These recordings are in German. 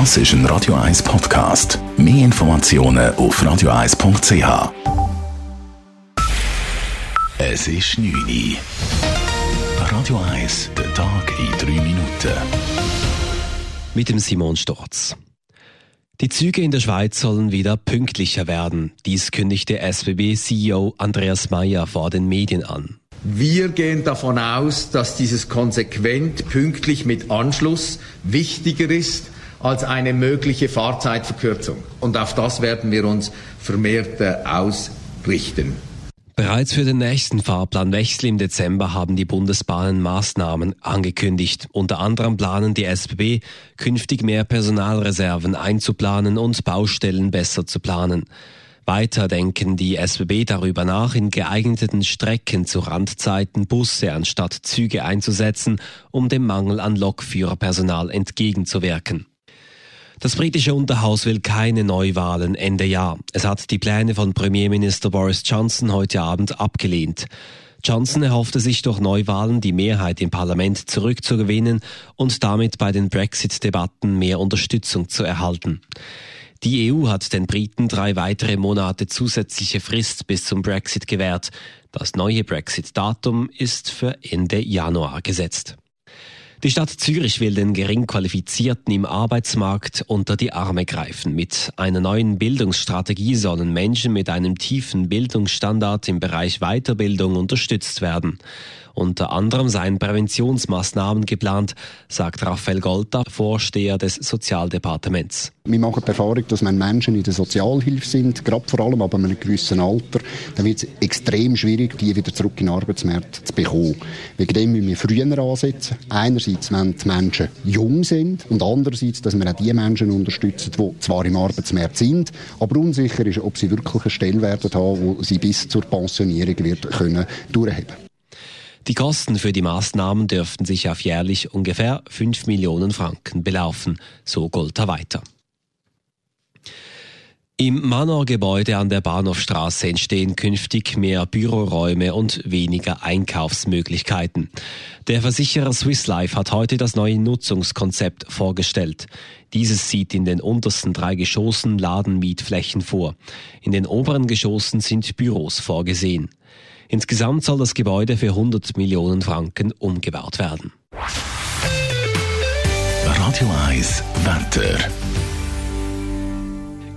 Das ist ein Radio 1 Podcast. Mehr Informationen auf radio1.ch. Es ist 9 Uhr. Radio 1, der Tag in 3 Minuten. Mit dem Simon Storz. Die Züge in der Schweiz sollen wieder pünktlicher werden. Dies kündigte SBB-CEO Andreas Mayer vor den Medien an. Wir gehen davon aus, dass dieses konsequent pünktlich mit Anschluss wichtiger ist als eine mögliche Fahrzeitverkürzung. Und auf das werden wir uns vermehrt äh, ausrichten. Bereits für den nächsten Fahrplanwechsel im Dezember haben die Bundesbahnen Maßnahmen angekündigt. Unter anderem planen die SBB, künftig mehr Personalreserven einzuplanen und Baustellen besser zu planen. Weiter denken die SBB darüber nach, in geeigneten Strecken zu Randzeiten Busse anstatt Züge einzusetzen, um dem Mangel an Lokführerpersonal entgegenzuwirken. Das britische Unterhaus will keine Neuwahlen Ende Jahr. Es hat die Pläne von Premierminister Boris Johnson heute Abend abgelehnt. Johnson erhoffte sich durch Neuwahlen die Mehrheit im Parlament zurückzugewinnen und damit bei den Brexit-Debatten mehr Unterstützung zu erhalten. Die EU hat den Briten drei weitere Monate zusätzliche Frist bis zum Brexit gewährt. Das neue Brexit-Datum ist für Ende Januar gesetzt. Die Stadt Zürich will den Geringqualifizierten im Arbeitsmarkt unter die Arme greifen. Mit einer neuen Bildungsstrategie sollen Menschen mit einem tiefen Bildungsstandard im Bereich Weiterbildung unterstützt werden. Unter anderem seien Präventionsmaßnahmen geplant, sagt Raphael Golta, Vorsteher des Sozialdepartements. Wir machen die Erfahrung, dass wenn Menschen in der Sozialhilfe sind, gerade vor allem aber in einem gewissen Alter, dann wird es extrem schwierig, die wieder zurück in den Arbeitsmarkt zu bekommen. Wegen dem müssen wir früher ansetzen. Einerseits, wenn die Menschen jung sind und andererseits, dass wir auch die Menschen unterstützen, die zwar im Arbeitsmarkt sind, aber unsicher ist, ob sie wirklich eine Stelle werden haben, wo sie bis zur Pensionierung wird können durchheben. Die Kosten für die Maßnahmen dürften sich auf jährlich ungefähr 5 Millionen Franken belaufen, so Golter weiter. Im Manor-Gebäude an der Bahnhofstraße entstehen künftig mehr Büroräume und weniger Einkaufsmöglichkeiten. Der Versicherer Swiss Life hat heute das neue Nutzungskonzept vorgestellt. Dieses sieht in den untersten drei Geschossen Ladenmietflächen vor. In den oberen Geschossen sind Büros vorgesehen. Insgesamt soll das Gebäude für 100 Millionen Franken umgebaut werden. Radio 1 Wetter.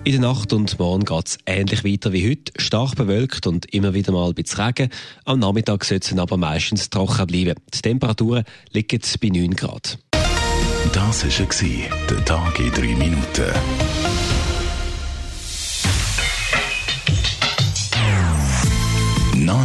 In der Nacht und morgen geht es ähnlich weiter wie heute. Stark bewölkt und immer wieder mal ein bisschen Regen. Am Nachmittag soll es aber meistens trocken bleiben. Die Temperaturen liegen bei 9 Grad. Das war der Tag in 3 Minuten.